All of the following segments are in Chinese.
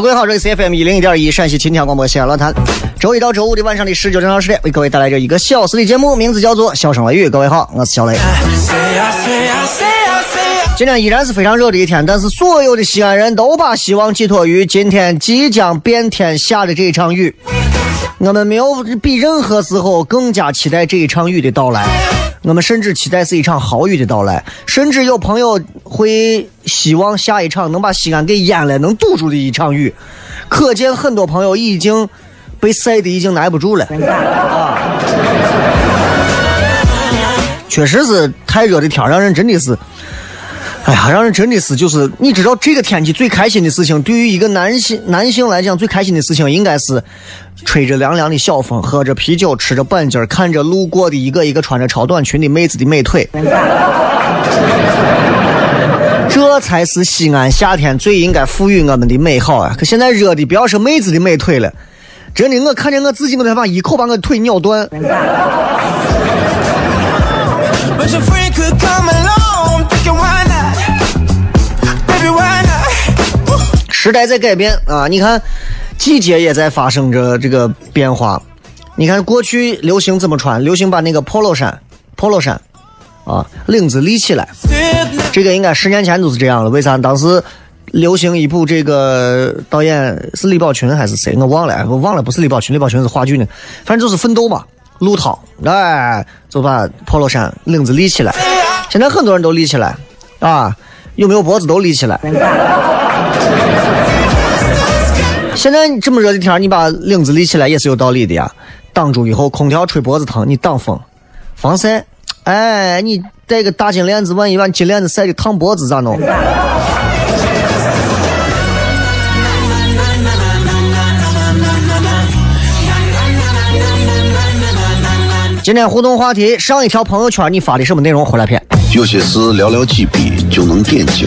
各位好，这里是 F M 一零一点一陕西秦腔广播西安论坛，周一到周五的晚上的十九点到十点，为各位带来这一个小时的节目，名字叫做《笑声雷雨》。各位好，我是小雷。今天依然是非常热的一天，但是所有的西安人都把希望寄托于今天即将变天下的这一场雨。我们没有比任何时候更加期待这一场雨的到来。我们甚至期待是一场好雨的到来，甚至有朋友会希望下一场能把西安给淹了、能堵住的一场雨。可见很多朋友已经被晒的已经耐不住了。啊！确实是太热的天，让人真的是，哎呀，让人真的是就是，你知道这个天气最开心的事情，对于一个男性男性来讲，最开心的事情应该是。吹着凉凉的小风，喝着啤酒，吃着板筋看着路过的一个一个穿着超短裙的妹子的美腿，这才是西安夏天最应该赋予我们的美好啊！可现在热的不要说妹子的美腿了，真的，我看见我自己，我都把一口把我腿咬断。时代在改变啊！你看。季节也在发生着这个变化，你看过去流行怎么穿？流行把那个 polo 衫，polo 衫，啊，领子立起来。这个应该十年前都是这样了。为啥？当时流行一部这个导演是李宝群还是谁？我忘了，我忘了，不是李宝群，李宝群是话剧呢，反正就是奋斗嘛。陆涛，哎，就把 polo 衫领子立起来。现在很多人都立起来，啊，有没有脖子都立起来。现在这么热的天你把领子立起来也是有道理的呀。挡住以后，空调吹脖子疼，你挡风，防晒。哎，你戴个大金链子，万一把金链子晒的烫脖子咋弄？今天互动话题，上一条朋友圈你发的什么内容？回来片。有些事寥寥几笔就能点睛，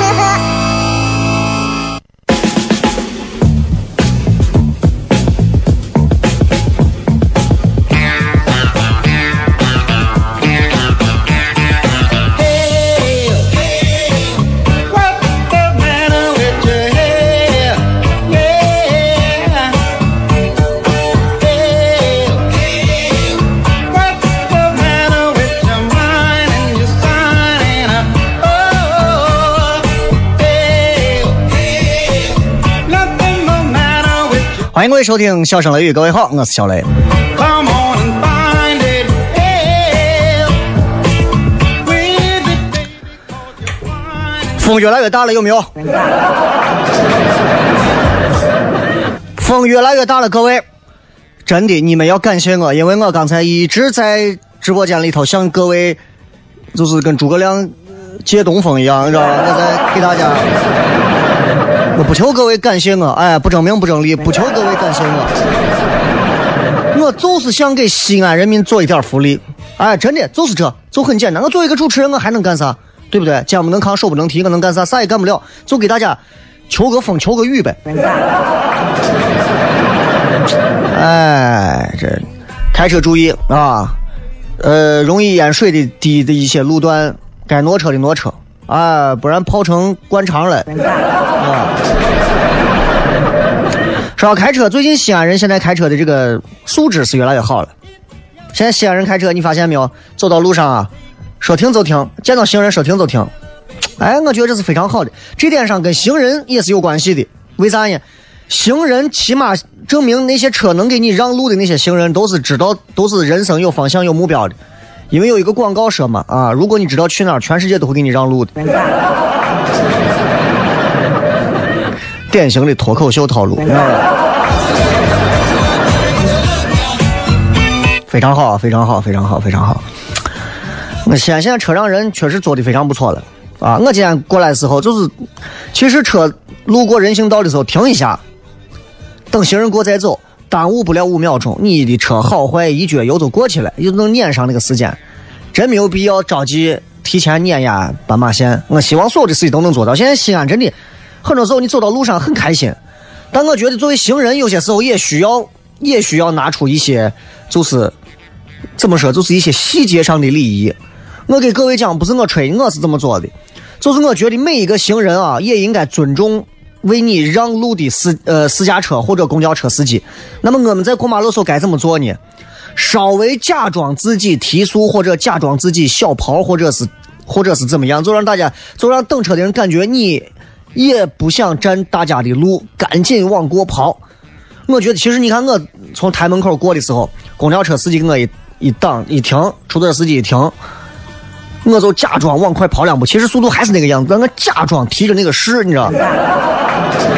欢迎各位收听《笑声雷雨》，各位好，我是小雷。风越来越大了，有没有？风越来越大了，各位，真的，你们要感谢我，因为我刚才一直在直播间里头向各位，就是跟诸葛亮借东风一样，你知道吧？我在给大家。我不求各位感谢我，哎，不争名不争利，不求各位感谢我，我就是想给西安人民做一点福利，哎，真的就是这，就很简单。我作为一个主持人，我还能干啥？对不对？肩不能扛，手不能提，我能干啥？啥也干不了，就给大家求个风，求个雨呗。哎，这开车注意啊，呃，容易淹水的低的一些路段，该挪车的挪车。啊，不然泡成灌肠了。啊！说到开车，最近西安人现在开车的这个素质是越来越好了。现在西安人开车，你发现没有？走到路上啊，说停就停，见到行人说停就停。哎，我觉得这是非常好的。这点上跟行人也是有关系的。为啥呢？行人起码证明那些车能给你让路的那些行人都是知道，都是人生有方向、有目标的。因为有一个广告说嘛，啊，如果你知道去哪儿，全世界都会给你让路的。典型的脱口秀套路，非常好，非常好，非常好，非常好。那西安现在车让人确实做的非常不错了啊！我今天过来的时候，就是其实车路过人行道的时候停一下，等行人过再走。耽误不了五秒钟，你的车好坏一脚油就过去了，又能撵上那个时间，真没有必要着急提前碾压斑马线。我希望所有的事情都能做到。现在西安真的很多时候你走到路上很开心，但我觉得作为行人，有些时候也需要也需要拿出一些，就是怎么说，就是一些细节上的礼仪。我给各位讲，不是我吹，我是这么做的，就是我觉得每一个行人啊，也应该尊重。为你让路的私呃私家车或者公交车司机，那么我们在过马路时候该怎么做呢？稍微假装自己提速，或者假装自己小跑，或者是或者是怎么样，就让大家就让等车的人感觉你也不想占大家的路，赶紧往过跑。我觉得其实你看我从台门口过的时候，公交车司机给我一一挡一停，出租车司机一停。我就假装往快跑两步，其实速度还是那个样子，但我假装提着那个势，你知道？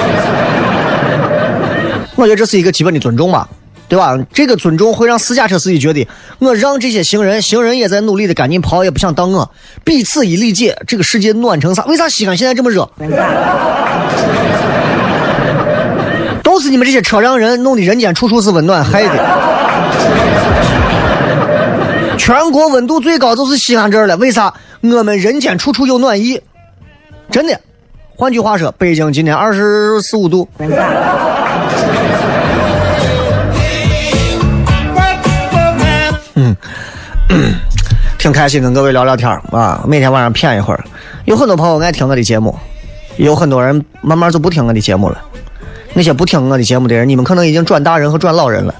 我觉得这是一个基本的尊重吧，对吧？这个尊重会让私家车司机觉得，我让这些行人，行人也在努力的赶紧跑，也不想挡我，彼此一理解，这个世界暖成啥？为啥西安现在这么热？都是你们这些车让人弄的，人间处处是温暖，害的。全国温度最高就是西安这儿了，为啥？我们人间处处有暖意，真的。换句话说，北京今天二十四五度。嗯，挺开心跟各位聊聊天啊，每天晚上谝一会儿。有很多朋友爱听我的节目，有很多人慢慢就不听我的节目了。那些不听我的节目的人，你们可能已经转大人和转老人了。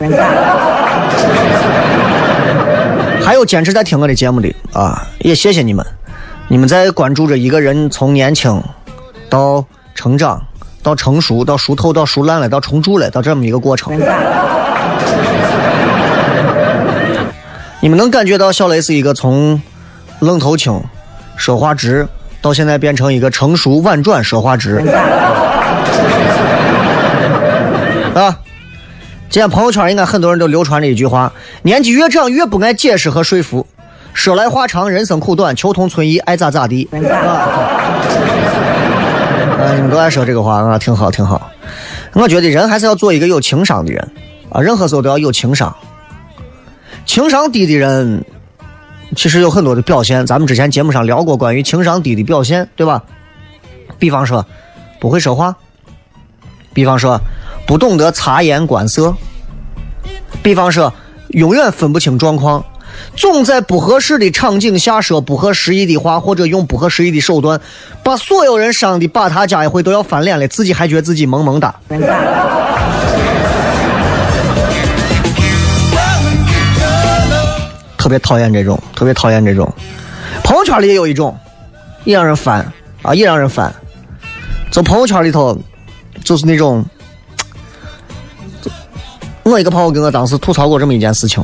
还有坚持在听我的节目的啊，也谢谢你们，你们在关注着一个人从年轻到成长，到成熟，到熟透，到熟烂了，到重铸了，到这么一个过程。你们能感觉到小雷是一个从愣头青、说话直，到现在变成一个成熟婉转、说话直啊？今天朋友圈应该很多人都流传着一句话：年纪越长越不爱解释和说服。说来话长，人生苦短，求同存异，爱咋咋地。啊，你们都爱说这个话啊，挺好，挺好。我觉得人还是要做一个有情商的人啊，任何时候都要有情商。情商低的人，其实有很多的表现。咱们之前节目上聊过关于情商低的表现，对吧？比方说，不会说话；比方说，不懂得察言观色；比方说，永远分不清状况。总在不合适的场景下说不合时宜的话，或者用不合时宜的手段，把所有人伤的把他家一回都要翻脸了，自己还觉得自己萌萌哒。特别讨厌这种，特别讨厌这种。朋友圈里也有一种，也让人烦啊，也让人烦。在朋友圈里头，就是那种，我一个朋友跟我当时吐槽过这么一件事情。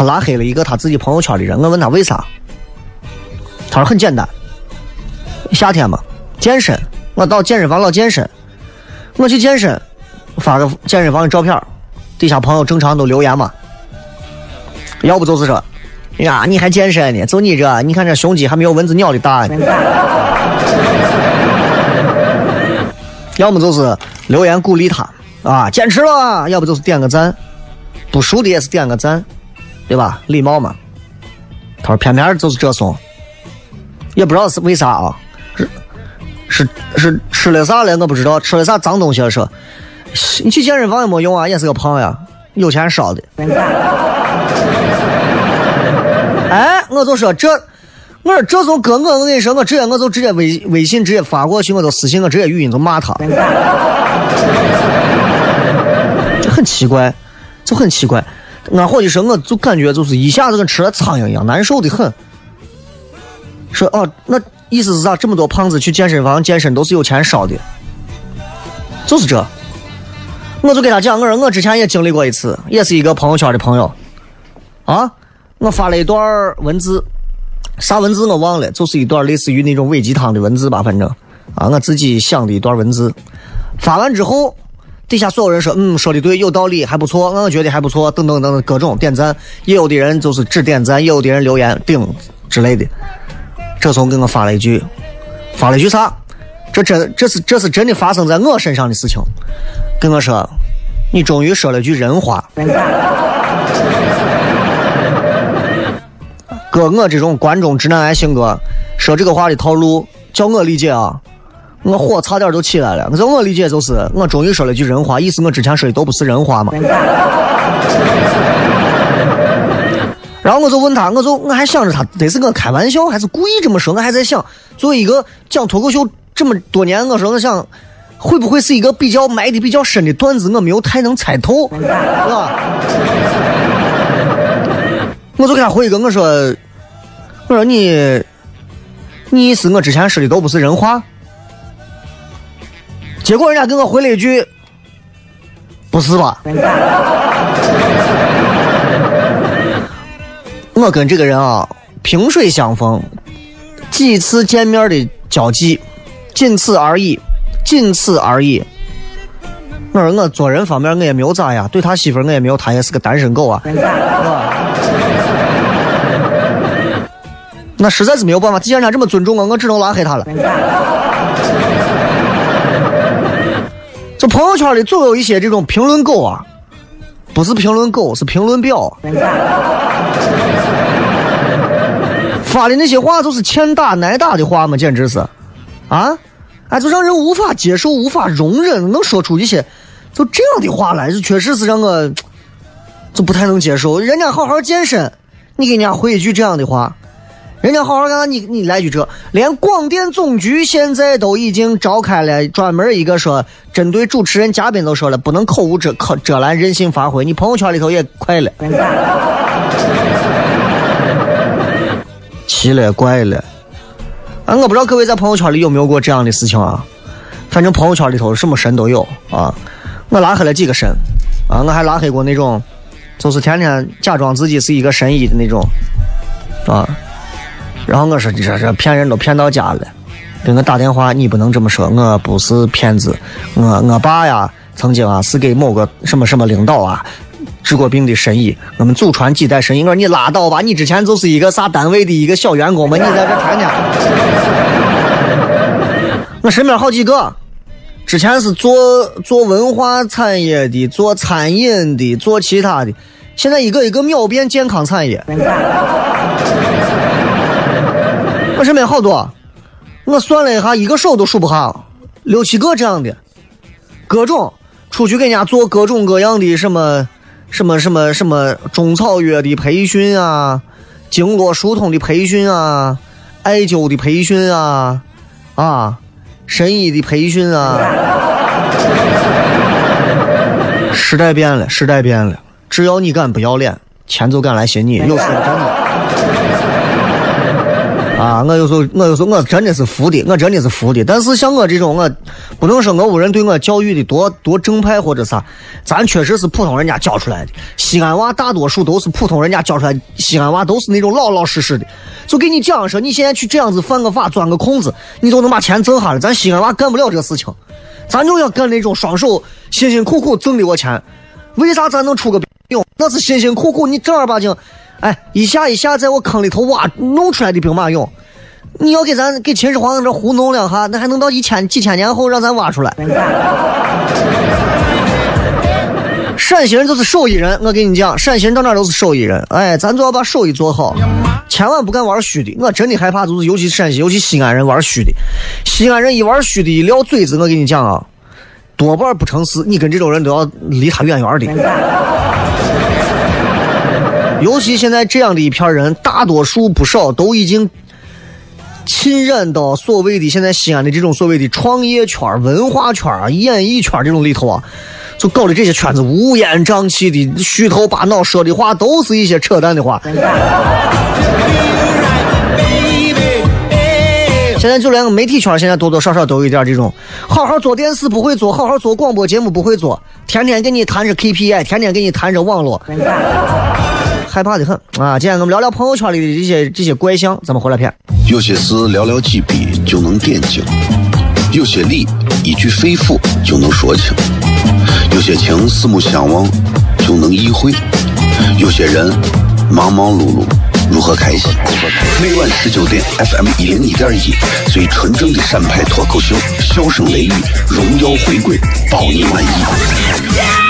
他拉黑了一个他自己朋友圈的人，我问他为啥，他说很简单，夏天嘛，健身，我到健身房老健身，我去健身，发个健身房的照片，底下朋友正常都留言嘛，要不就是说，呀你还健身呢，就你这，你看这胸肌还没有蚊子咬的大呢，要么就是留言鼓励他。啊，坚持了，要不就是点个赞，不熟的也是点个赞。对吧？礼貌嘛。他说偏偏就是这怂，也不知道是为啥啊？是是是吃了啥了？我不知道吃了啥脏东西了。说你去健身房也没用啊，也是个胖呀，有钱烧的。哎，我就说这，我说这种哥，我我跟你说，我直接我就直接微微信直接发过去，我就私信我直接语音就骂他。很奇怪，就很奇怪。俺伙计说，我就感觉就是一下子跟吃了苍蝇一样，难受的很。说哦，那意思是啥？这么多胖子去健身房健身都是有钱烧的，就是这。我就给他讲，我说我之前也经历过一次，也是一个朋友圈的朋友，啊，我发了一段文字，啥文字我忘了，就是一段类似于那种伪鸡汤的文字吧，反正啊，我自己想的一段文字，发完之后。底下所有人说，嗯，说的对，有道理，还不错，我觉得还不错，等等等等，各种点赞。也有的人就是只点赞，也有的人留言顶之类的。这时候给我发了一句，发了一句啥？这真这是这是真的发生在我身上的事情。跟我说，你终于说了句人话。哥，我这种关中直男癌性格，说这个话的套路，叫我理解啊。我火差点就起来了。可是我理解就是，我终于说了句人话，意思我之前说的都不是人话嘛。然后我就问他，我就我还想着他这是我开玩笑还是故意这么说，我还在想，作为一个讲脱口秀这么多年，我说我想会不会是一个比较埋的比较深的段子，我没有太能猜透，是吧？我就给他回一个，我说我说你你意思我之前说的都不是人话。结果人家给我回了一句：“不是吧？”我跟这个人啊，萍水相逢，几次见面的交际，仅此而已，仅此而已。我说我做人方面我也没有咋呀，对他媳妇我也没有，他也是个单身狗啊。那实在是没有办法，既然他这么尊重我，我只能拉黑他了。这朋友圈里总有一些这种评论狗啊，不是评论狗，是评论婊。发的那些话都是欠打挨打的话嘛，简直是，啊，哎，就让人无法接受、无法容忍，能说出一些就这样的话来，就确实是让我 就不太能接受。人家好好健身，你给人家回一句这样的话。人家好好干，你你来句这，连广电总局现在都已经召开了专门一个说，针对主持人嘉宾都说了，不能口无遮口遮拦，任性发挥。你朋友圈里头也快了，奇了怪了。啊，我不知道各位在朋友圈里有没有过这样的事情啊？反正朋友圈里头什么神都有啊。我拉黑了几个神，啊，我还拉黑过那种，就是天天假装自己是一个神医的那种，啊。然后我说：“这这骗人都骗到家了，给我打电话，你不能这么说，我不是骗子，我我爸呀，曾经啊是给某个什么什么领导啊治过病的神医，我们祖传几代神医。我说你拉倒吧，你之前就是一个啥单位的一个小员工嘛，你在这天天。我身边好几个，之前是做做文化产业的，做餐饮的，做其他的，现在一个一个秒变健康产业。我身边好多，我算了一下，一个手都数不下，六七个这样的，各种出去给人家做各种各样的什么什么什么什么中草药的培训啊，经络疏通的培训啊，艾灸的培训啊，啊。神医的培训啊，时代变了，时代变了。只要你敢不要脸，钱就敢来寻你。有时候真的啊，我有时候我有时候我真的是服的，我真的是服的。但是像我这种，我不能说我屋人对我教育的多多正派或者啥，咱确实是普通人家教出来的。西安娃大多数都是普通人家教出来，西安娃都是那种老老实实的。就给你讲说，你现在去这样子犯个法，钻个空子，你就能把钱挣下来。咱西安娃干不了这个事情，咱就要干那种双手辛辛苦苦挣的我钱。为啥咱能出个兵？那是辛辛苦苦，你正儿八经，哎，一下一下在我坑里头挖弄出来的兵马俑。你要给咱给秦始皇这糊弄两下，那还能到一千几千年后让咱挖出来？陕西人就是手艺人，我跟你讲，陕西人到哪都是手艺人。哎，咱就要把手艺做好，千万不敢玩虚的。我真的害怕，就是尤其陕西，尤其西安人玩虚的。西安人一玩虚的，一撂嘴子，我跟你讲啊，多半不成事。你跟这种人都要离他远远的。尤其现在这样的一片人，大多数不少都已经浸染到所谓的现在西安的这种所谓的创业圈、文化圈啊、演艺圈这种里头啊。就搞得这些圈子乌烟瘴气的，虚头巴脑说的话都是一些扯淡的话。现在就连个媒体圈现在多多少少都有一点这种，好好做电视不会做，好好做广播节目不会做，天天跟你谈着 KPI，天天跟你谈着网络，害怕的很啊！今天我们聊聊朋友圈里的这些这些怪象，咱们回来片。有些事寥寥几笔就能点睛，有些理一句肺腑就能说清。有些情四目相望就能意会，有些人忙忙碌碌如何开心？每晚十九点，FM 一零一点一，最纯正的陕派脱口秀，笑声雷雨，荣耀回归，保你满意。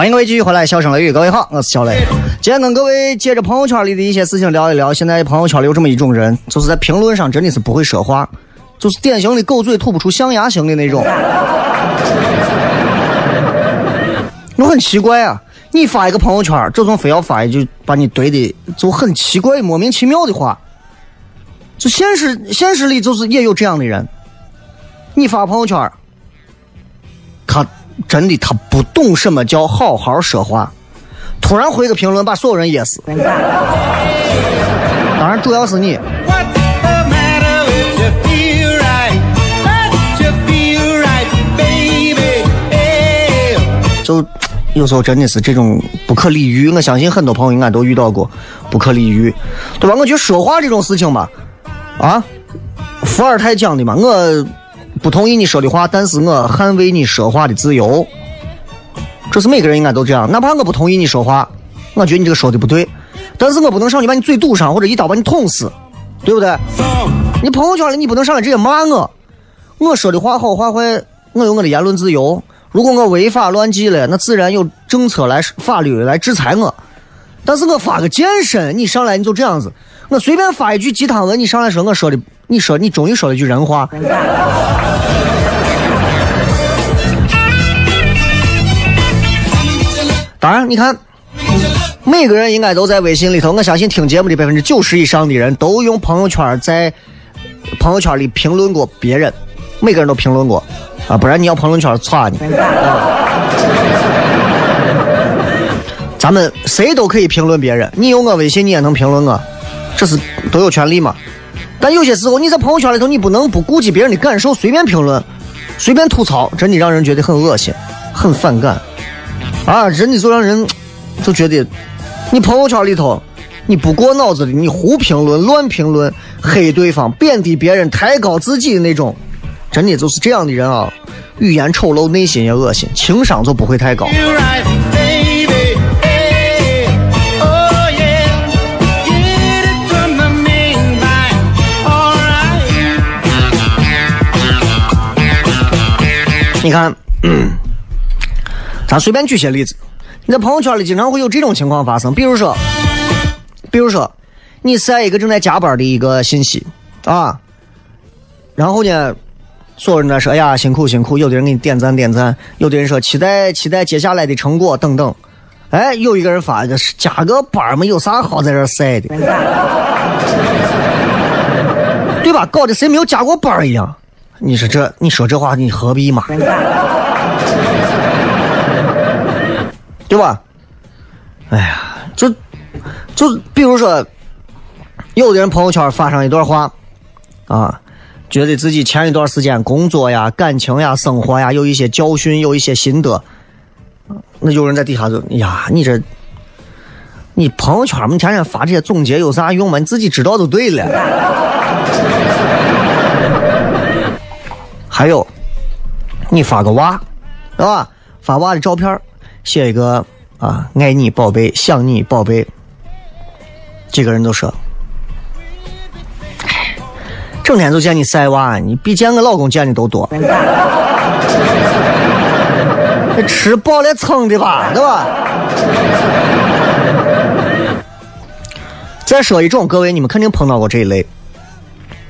欢迎各位继续回来，笑声雷雨，各位好，我是小雷。今天跟各位借着朋友圈里的一些事情聊一聊。现在朋友圈里有这么一种人，就是在评论上真的是不会说话，就是典型的狗嘴吐不出象牙型的那种。我很奇怪啊，你发一个朋友圈，这种非要发一句把你怼的就很奇怪、莫名其妙的话。就现实现实里就是也有这样的人，你发朋友圈，真的，他不懂什么叫好好说话，突然回个评论把所有人噎死。当然，主要是你。就有时候真的是这种不可理喻。我相信很多朋友应该都遇到过不可理喻，对吧？我觉得说话这种事情吧，啊，伏尔泰讲的嘛，我不同意你说的话，但是我捍卫你说话的自由。这是每个人应该都这样，哪怕我不同意你说话，我觉得你这个说的不对，但是我不能上去把你嘴堵上，或者一刀把你捅死，对不对？你朋友圈里你不能上来直接骂我，我说的话好话坏，我有我的言论自由。如果我违法乱纪了，那自然有政策来法律来制裁我。但是我发个健身，你上来你就这样子，我随便发一句鸡汤文，你上来说我说的，你说你终于说了句人话。当然，你看，每个人应该都在微信里头。我相信听节目的百分之九十以上的人都用朋友圈在朋友圈里评论过别人，每个人都评论过啊，不然你要朋友圈歘你。咱们谁都可以评论别人，你有我微信，你也能评论我，这是都有权利嘛。但有些时候你在朋友圈里头，你不能不顾及别人的感受，随便评论，随便吐槽，真的让人觉得很恶心，很反感。啊，真的就让人就觉得，你朋友圈里头，你不过脑子的，你胡评论、乱评论、黑对方、贬低别人、抬高自己的那种，真的就是这样的人啊，语言丑陋，内心也恶心，情商就不会太高。你看。咱随便举些例子，你在朋友圈里经常会有这种情况发生，比如说，比如说，你晒一个正在加班的一个信息啊，然后呢，所有人在说，哎呀，辛苦辛苦，有的人给你点赞点赞，有的人说期待期待接下来的成果等等，哎，有一个人发一个加个班嘛，有啥好在这晒的，对吧？搞得谁没有加过班一样，你说这，你说这话，你何必嘛？对吧？哎呀，就就比如说，有的人朋友圈发上一段话，啊，觉得自己前一段时间工作呀、感情呀、生活呀有一些教训，有一些心得，那有人在底下就呀，你这，你朋友圈你天天发这些总结有啥用吗？你自己知道就对了。还有，你发个娃，是吧？发娃的照片。写一个啊，爱你宝贝，想你宝贝。几个人都说，整天就见你晒娃，你比见我老公见的都多。吃饱了撑的吧，对吧？再说一种，各位你们肯定碰到过这一类，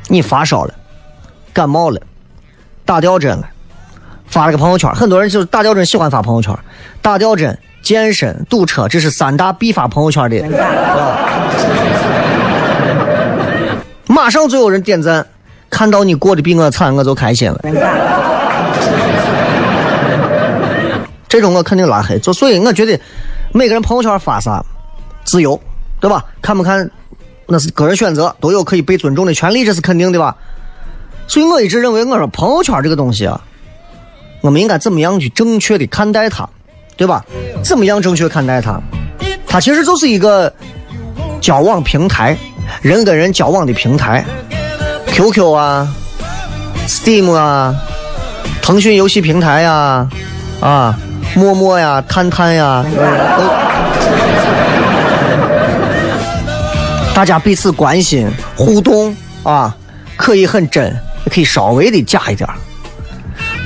你发烧了，感冒了，打吊针了。发了个朋友圈，很多人就是打吊针，喜欢发朋友圈。打吊针、健身、堵车，这是三大必发朋友圈的。马上就有人点赞，看到你过得比我惨，我就开心了。这种我肯定拉黑。就所以我觉得，每个人朋友圈发啥，自由，对吧？看不看，那是个人选择，都有可以被尊重的权利，这是肯定的吧？所以我一直认为，我说朋友圈这个东西啊。我们应该怎么样去正确的看待它，对吧？怎么样正确看待它？它其实就是一个交往平台，人跟人交往的平台。QQ 啊，Steam 啊，腾讯游戏平台呀，啊，陌陌呀，探探呀，都大家彼此关心互动啊，可以很真，也可以稍微的假一点。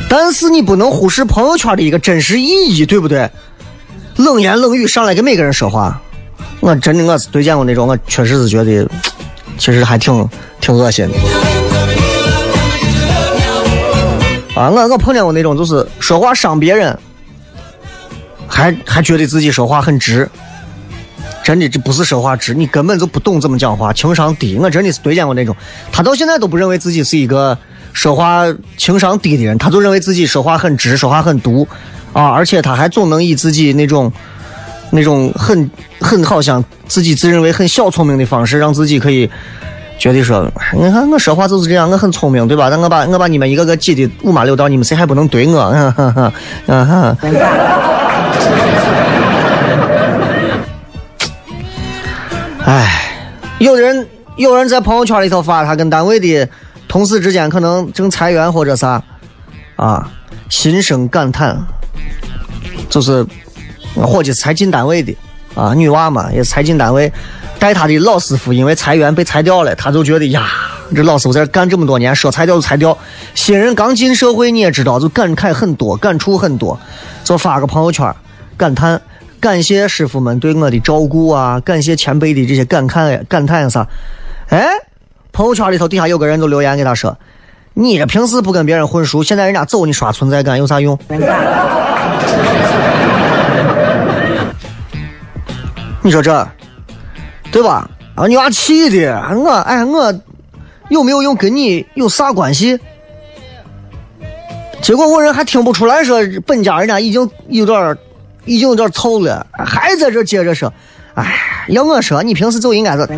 但是你不能忽视朋友圈的一个真实意义，对不对？冷言冷语上来跟每个人说话，我真的我是对见过那种，我确实是觉得，其实还挺挺恶心的。啊，我我碰见过那种，就是说话伤别人，还还觉得自己说话很直，真的这不是说话直，你根本就不懂怎么讲话，情商低。我真的是对见过那种，他到现在都不认为自己是一个。说话情商低的人他就认为自己说话很直说话很毒啊而且他还总能以自己那种那种很很好像自己自认为很小聪明的方式让自己可以觉得说你看我说话就是这样我很聪明对吧？但我把我把你们一个个挤的五马六道你们谁还不能怼我嗯哼哼嗯哼有的人有人在朋友圈里头发他跟单位的同事之间可能正裁员或者啥，啊，心生感叹，就是伙计才进单位的啊，女娃嘛也才进单位，带他的老师傅因为裁员被裁掉了，他就觉得呀，这老师傅在这干这么多年，说裁掉就裁掉，新人刚进社会你也知道，就感慨很多，感触很多，就发个朋友圈感叹。感谢师傅们对我的照顾啊！感谢前辈的这些感慨、感叹啥？哎，朋友圈里头底下有个人就留言给他说：“你这平时不跟别人混熟，现在人家走你刷存在感有啥用？”你说这对吧？啊，你娃气的我哎我有没有用跟你有啥关系？结果我人还听不出来，说本家人家已经有点。已经有点臭了，还在这接着说，哎，要我说，你平时就应该是。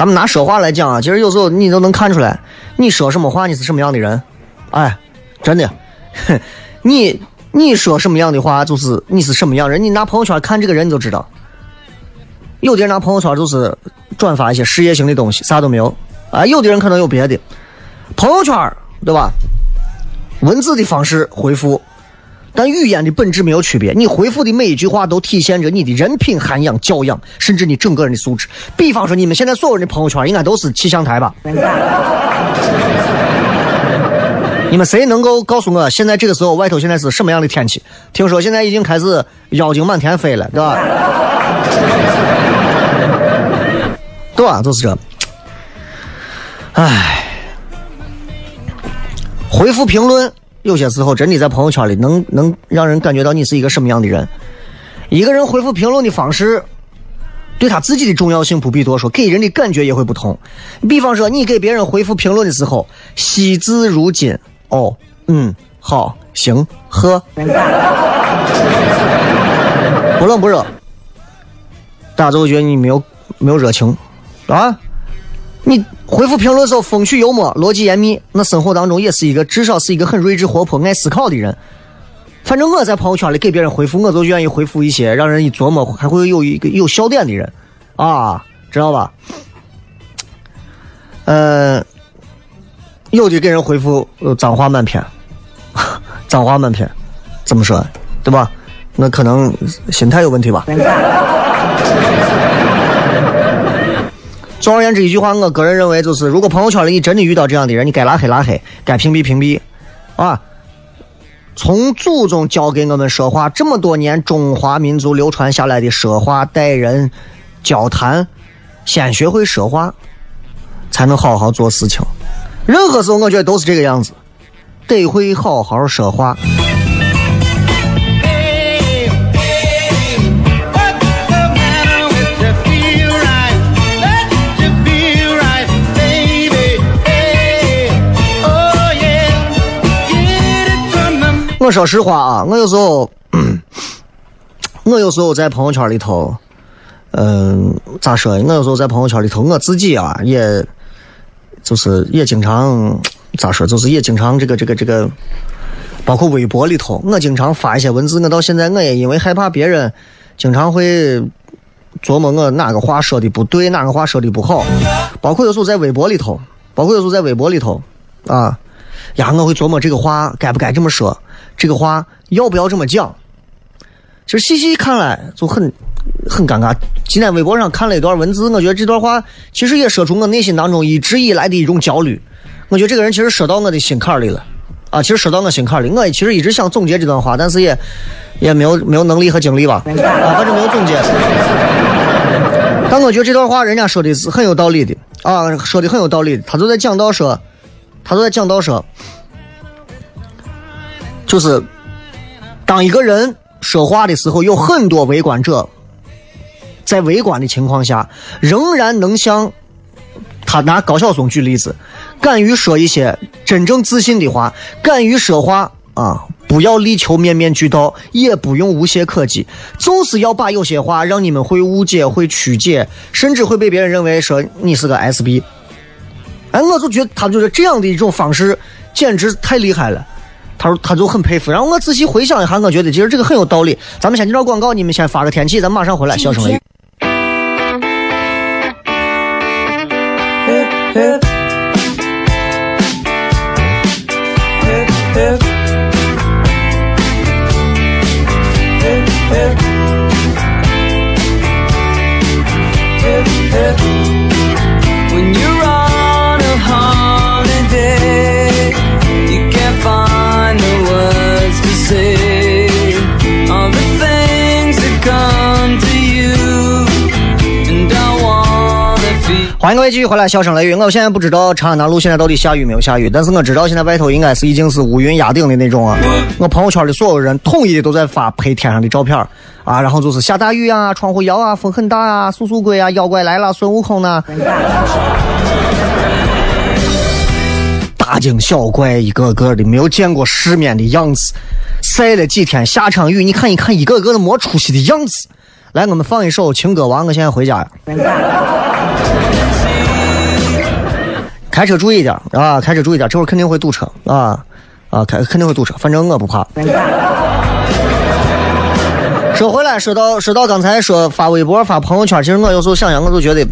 咱们拿说话来讲啊，其实有时候你都能看出来，你说什么话，你是什么样的人，哎，真的，你你说什么样的话，就是你是什么样人。你拿朋友圈看这个人，你就知道。有的人拿朋友圈就是转发一些事业型的东西，啥都没有啊。有的人可能有别的。朋友圈对吧？文字的方式回复，但语言的本质没有区别。你回复的每一句话都体现着你的人品涵养、教养，甚至你整个人的素质。比方说，你们现在所有人的朋友圈应该都是气象台吧？你们谁能够告诉我，现在这个时候外头现在是什么样的天气？听说现在已经开始妖精满天飞了，对吧？对吧？就是这。唉。回复评论，有些时候真的在朋友圈里能能让人感觉到你是一个什么样的人。一个人回复评论的方式，对他自己的重要性不必多说，给人的感觉也会不同。比方说，你给别人回复评论的时候，惜字如金。哦，嗯，好，行，呵，不冷不热，大家就会觉得你没有没有热情，啊。你回复评论时候风趣幽默、逻辑严密，那生活当中也是一个至少是一个很睿智活泼、爱思考的人。反正我在朋友圈里给别人回复，我就愿意回复一些让人一琢磨还会有一个有笑点的人啊，知道吧？呃，有的给人回复脏话满篇，脏话满篇，怎么说？对吧？那可能心态有问题吧。总而言之，一句话，我个人认为就是：如果朋友圈里你真的遇到这样的人，你该拉黑拉黑，该屏蔽屏蔽，啊！从祖宗教给我们说话这么多年，中华民族流传下来的说话待人交谈，先学会说话，才能好好做事情。任何时候，我觉得都是这个样子，得会好好说话。说实话啊，我有时候，我有时候在朋友圈里头，嗯，咋说？我有时候在朋友圈里头，我自己啊，也，就是也经常 咋说？就是也经常这个这个这个，包括微博里头，我经常发一些文字。我到现在我也因为害怕别人经常会琢磨我哪个话说的不对，哪个话说的不好。包括有时候在微博里头，包括有时候在微博里头，啊，呀，我会琢磨这个话该不该这么说。这个话要不要这么讲？其实细细看来就很很尴尬。今天微博上看了一段文字，我觉得这段话其实也说出我内心当中一直以来的一种焦虑。我觉得这个人其实说到我的心坎里了啊！其实说到我心坎里，我其实一直想总结这段话，但是也也没有没有能力和精力吧，啊，反正没有总结。但我觉得这段话人家说的是很有道理的啊，说的很有道理。他就在讲到说，他就在讲到说。就是，当一个人说话的时候，有很多围观者，在围观的情况下，仍然能像他拿高晓松举例子，敢于说一些真正自信的话，敢于说话啊，不要力求面面俱到，也不用无懈可击，就是要把有些话让你们会误解、会曲解，甚至会被别人认为说你是个 SB。哎，我就觉得他就是这样的一种方式，简直太厉害了。他说他就很佩服。然后我仔细回想一下，我觉得其实这个很有道理。咱们先进到广告，你们先发个天气，咱马上回来。小声雷雨。欢迎各位继续回来，笑声雷雨。我现在不知道长安南路现在到底下雨没有下雨，但是我知道现在外头应该是已经是乌云压顶的那种啊。我朋友圈的所有人统一的都在发拍天上的照片啊，然后就是下大雨啊，窗户摇啊，风很大啊，速速归啊，妖怪来了，孙悟空呢，大惊小怪，一个个的没有见过世面的样子，晒了几天，下场雨，你看一看，一个个的没出息的样子。来，我们放一首《情歌王》，我现在回家呀。开车注意点啊！开车注意点，这会肯定会堵车啊啊！开肯定会堵车，反正我不怕。说回来，说到说到刚才说发微博、发朋友圈，其实我有时候想想，我都觉得，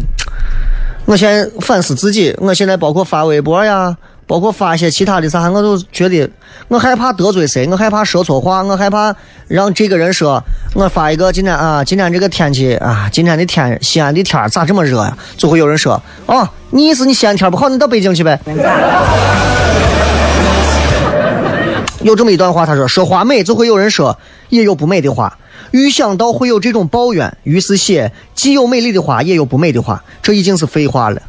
我现反思自己，我现在包括发微博呀，包括发一些其他的啥，我都觉得我害怕得罪谁，我害怕说错话，我害怕让这个人说我发一个今天啊，今天这个天气啊，今天的天，西安的天咋这么热呀？就会有人说哦，你意思你西安天不好，你到北京去呗。有这么一段话，他说：“说话美，就会有人说也有不美的话。预想到会有这种抱怨，于是写既有美丽的话，也有不美的话。这已经是废话了。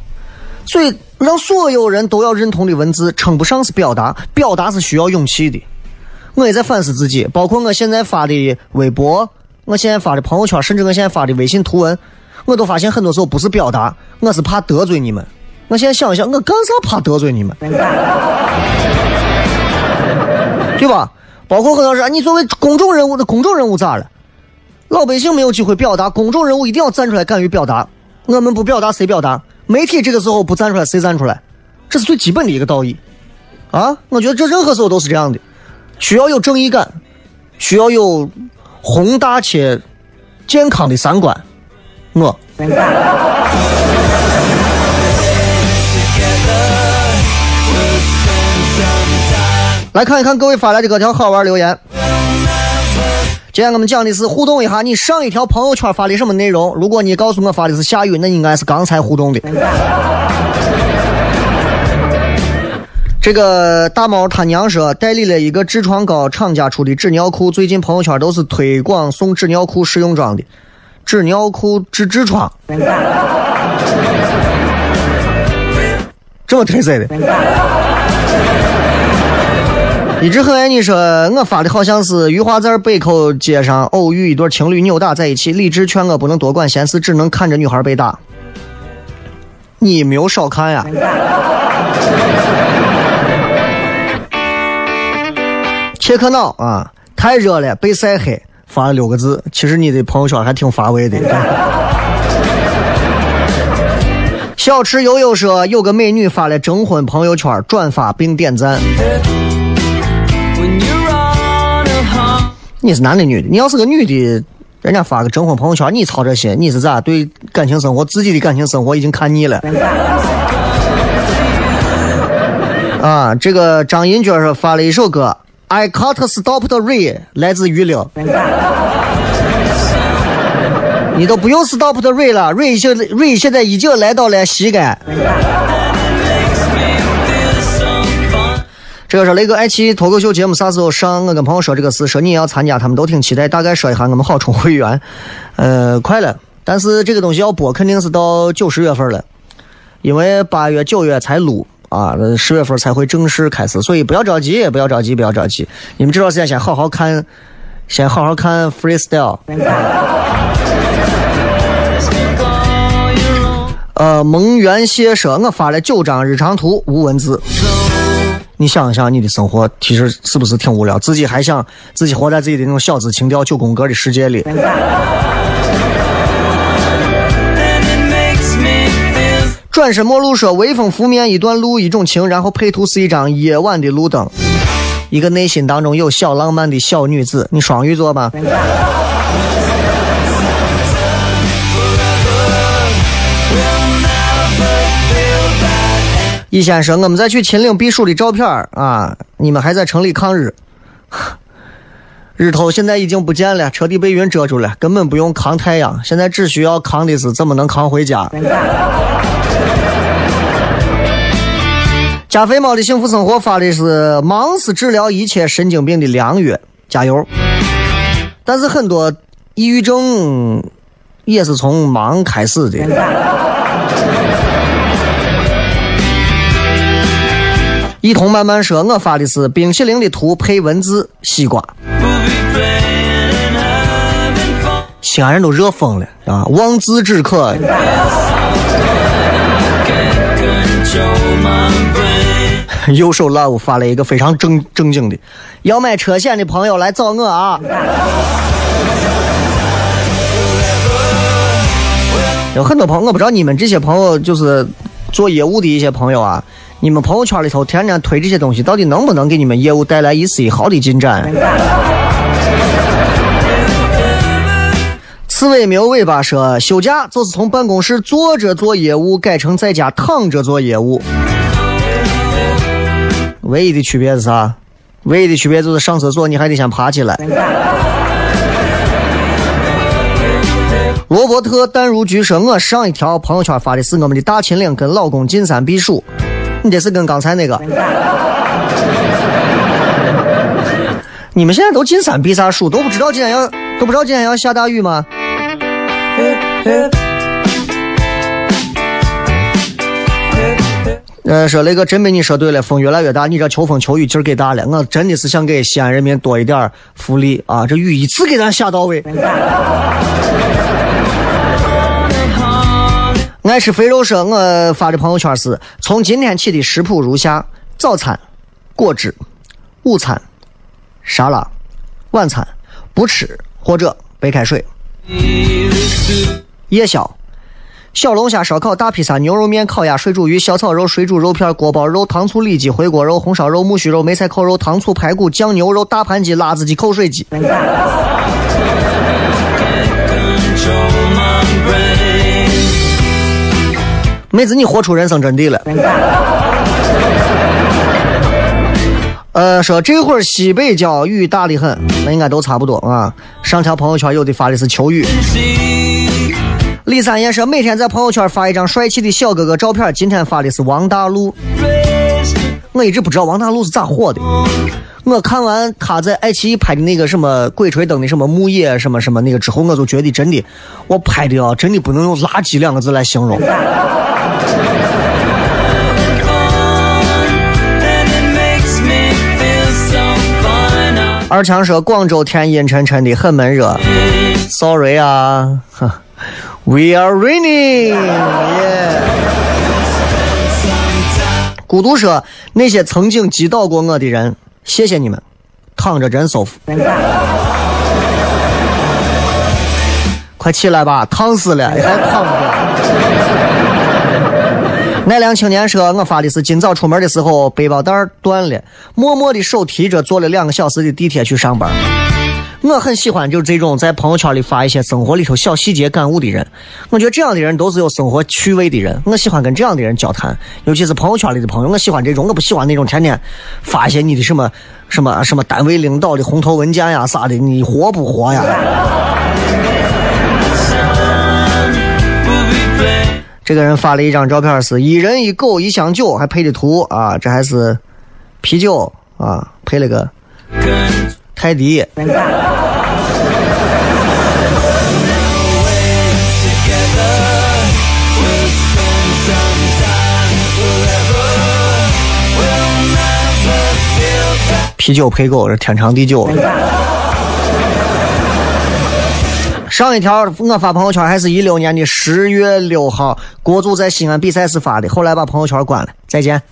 所以，让所有人都要认同的文字，称不上是表达，表达是需要勇气的。我也在反思自己，包括我现在发的微博，我现在发的朋友圈，甚至我现在发的微信图文，我都发现很多时候不是表达，我是怕得罪你们。我现在想一想，我干啥怕得罪你们？对吧？包括很多人，你作为公众人物的公众人物咋了？老百姓没有机会表达，公众人物一定要站出来，敢于表达。我们不表达，谁表达？媒体这个时候不站出来，谁站出来？这是最基本的一个道义啊！我觉得这任何时候都是这样的，需要有正义感，需要有宏大且健康的三观。我。来看一看各位发来的各条好玩留言。今天我们讲的是互动一下，你上一条朋友圈发的什么内容？如果你告诉我发的是下雨，那应该是刚才互动的。这个大猫他娘说代理了一个痔疮膏厂家出的纸尿裤，最近朋友圈都是推广送纸尿裤试用装的，纸尿裤治痔疮，这么特色的。一直很爱你说，我发的好像是余华在北口街上偶遇一对情侣扭打在一起，理智劝我不能多管闲事，只能看着女孩被打。你没有少看呀？切克闹啊！太热了，被晒黑，发了六个字。其实你的朋友圈还挺乏味的。小吃悠悠说，有个美女发了征婚朋友圈，转发并点赞。你是男的女的？你要是个女的，人家发个征婚朋友圈，你操这些，你是咋对感情生活自己的感情生活已经看腻了？啊，这个张银娟说发了一首歌，I can't stop the rain，来自于六。你都不用 stop the rain 了，rain 现在 rain 现在已经来到了膝盖。这个是雷哥爱奇艺脱口秀节目啥时候上？我跟朋友说这个事，说你也要参加，他们都挺期待。大概说一下，我们好充会员。呃，快了，但是这个东西要播，肯定是到九十月份了，因为八月、九月才录啊，十月份才会正式开始，所以不要着急，不要着急，不要着急。你们这段时间先好好看，先好好看 freestyle。呃，蒙元谢说，我发了九张日常图，无文字。你想一想，你的生活其实是不是挺无聊？自己还想自己活在自己的那种小资情调九宫格的世界里。转身陌路说，微风拂面一段路一种情，然后配图是一张夜晚的路灯。一个内心当中有小浪漫的小女子。你双鱼座吗？一先生，我们在去秦岭避暑的照片啊，你们还在城里抗日。日头现在已经不见了，彻底被云遮住了，根本不用扛太阳，现在只需要扛的是怎么能扛回家。加菲猫的幸福生活发的是忙是治疗一切神经病的良药，加油！但是很多抑郁症也是从忙开始的。一同慢慢说，我发的是冰淇淋的图配文字，西瓜。西安人都热疯了啊！望字止渴。右手 love 发了一个非常正正经的，要买车险的朋友来找我啊！有很多朋友，我不知道你们这些朋友就是做业务的一些朋友啊，你们朋友圈里头天天推这些东西，到底能不能给你们业务带来一丝一毫的进展？刺猬没有尾巴说，休假就是从办公室坐着做业务改成在家躺着做业务。唯一的区别是啥？唯一的区别就是上厕所你还得先爬起来。罗伯特淡如菊说：“我上一条朋友圈发的是我们的大秦岭跟老公进山避暑，你这是跟刚才那个？你们现在都进山避啥暑？都不知道今天要都不知道今天要下大雨吗？”呃，说那个真被你说对了，风越来越大，你这秋风秋雨劲儿给大了，我真的是想给西安人民多一点福利啊！这雨一次给咱下到位。爱吃肥肉说，我发的朋友圈是从今天起的食谱如下：早餐果汁，午餐沙拉，晚餐不吃或者白开水。夜宵：小龙虾、烧烤、大披萨、牛肉面、烤鸭、水煮鱼、小炒肉、水煮肉片、锅包肉、糖醋里脊、回锅肉、红烧肉、木须肉、梅菜扣肉、糖醋排骨、酱牛肉、大盘鸡、辣子鸡、口水鸡。妹子，你活出人生真谛了。呃，说这会儿西北郊雨大的很，那应该都差不多啊。上条朋友圈有的发的是求雨。李三爷说每天在朋友圈发一张帅气的小哥哥照片，今天发的是王大陆。我一直不知道王大陆是咋火的。我看完他在爱奇艺拍的那个什么《鬼吹灯》的什么木叶什么什么那个之后，我就觉得真的，我拍的啊，真的不能用垃圾两个字来形容。二强说广州天阴沉沉的，很闷热。Sorry 啊，We are raining。孤独说那些曾经击倒过我的人，谢谢你们，躺着真舒服。快起来吧，烫死了，还躺着。奈良青年说：“我发的是今早出门的时候背包带断了，默默的手提着坐了两个小时的地铁去上班。我很喜欢就是这种在朋友圈里发一些生活里头小细节感悟的人。我觉得这样的人都是有生活趣味的人。我喜欢跟这样的人交谈，尤其是朋友圈里的朋友。我喜欢这种，我不喜欢那种天天发一些你的什么什么什么单位领导的红头文件呀啥的，你活不活呀？”这个人发了一张照片，是一人一狗一箱酒，还配的图啊，这还是啤酒啊，配了个泰迪。啤酒配狗，这天长地久。上一条我发朋友圈还是一六年的十月六号，国足在西安比赛时发的，后来把朋友圈关了。再见。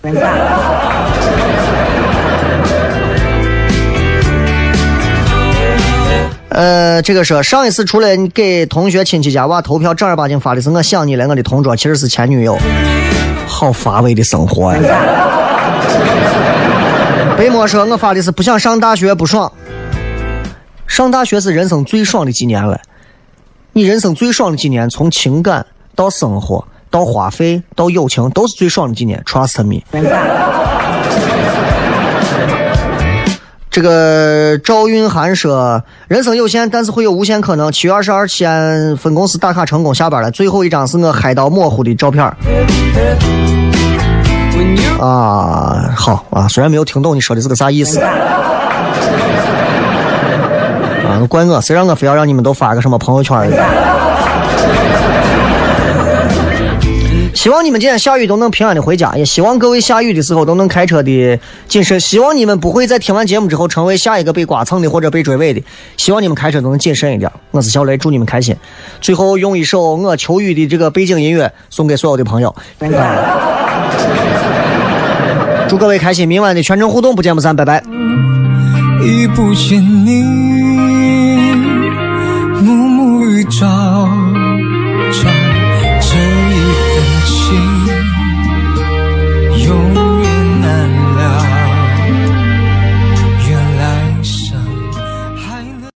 呃，这个说上一次除了给同学亲戚家娃投票，正儿八经发的是我想你了，我的同桌其实是前女友，好乏味的生活呀。北漠说：“我发的是不想上大学不爽，上大学是人生最爽的几年了。你人生最爽的几年，从情感到生活到花费到友情，都是最爽的几年。Trust me。”这个赵韵涵说：“人生有限，但是会有无限可能。”七月二十二，西安分公司打卡成功，下班了。最后一张是我嗨到模糊的照片。啊，好啊，虽然没有听懂你说的是个啥意思。啊，怪我，谁让我非要让你们都发个什么朋友圈？希望你们今天下雨都能平安的回家，也希望各位下雨的时候都能开车的谨慎。希望你们不会在听完节目之后成为下一个被刮蹭的或者被追尾的。希望你们开车都能谨慎一点。我是小雷，祝你们开心。最后用一首我求雨的这个背景音乐送给所有的朋友。祝各位开心，明晚的全程互动不见不散，拜拜。已不见你。Cho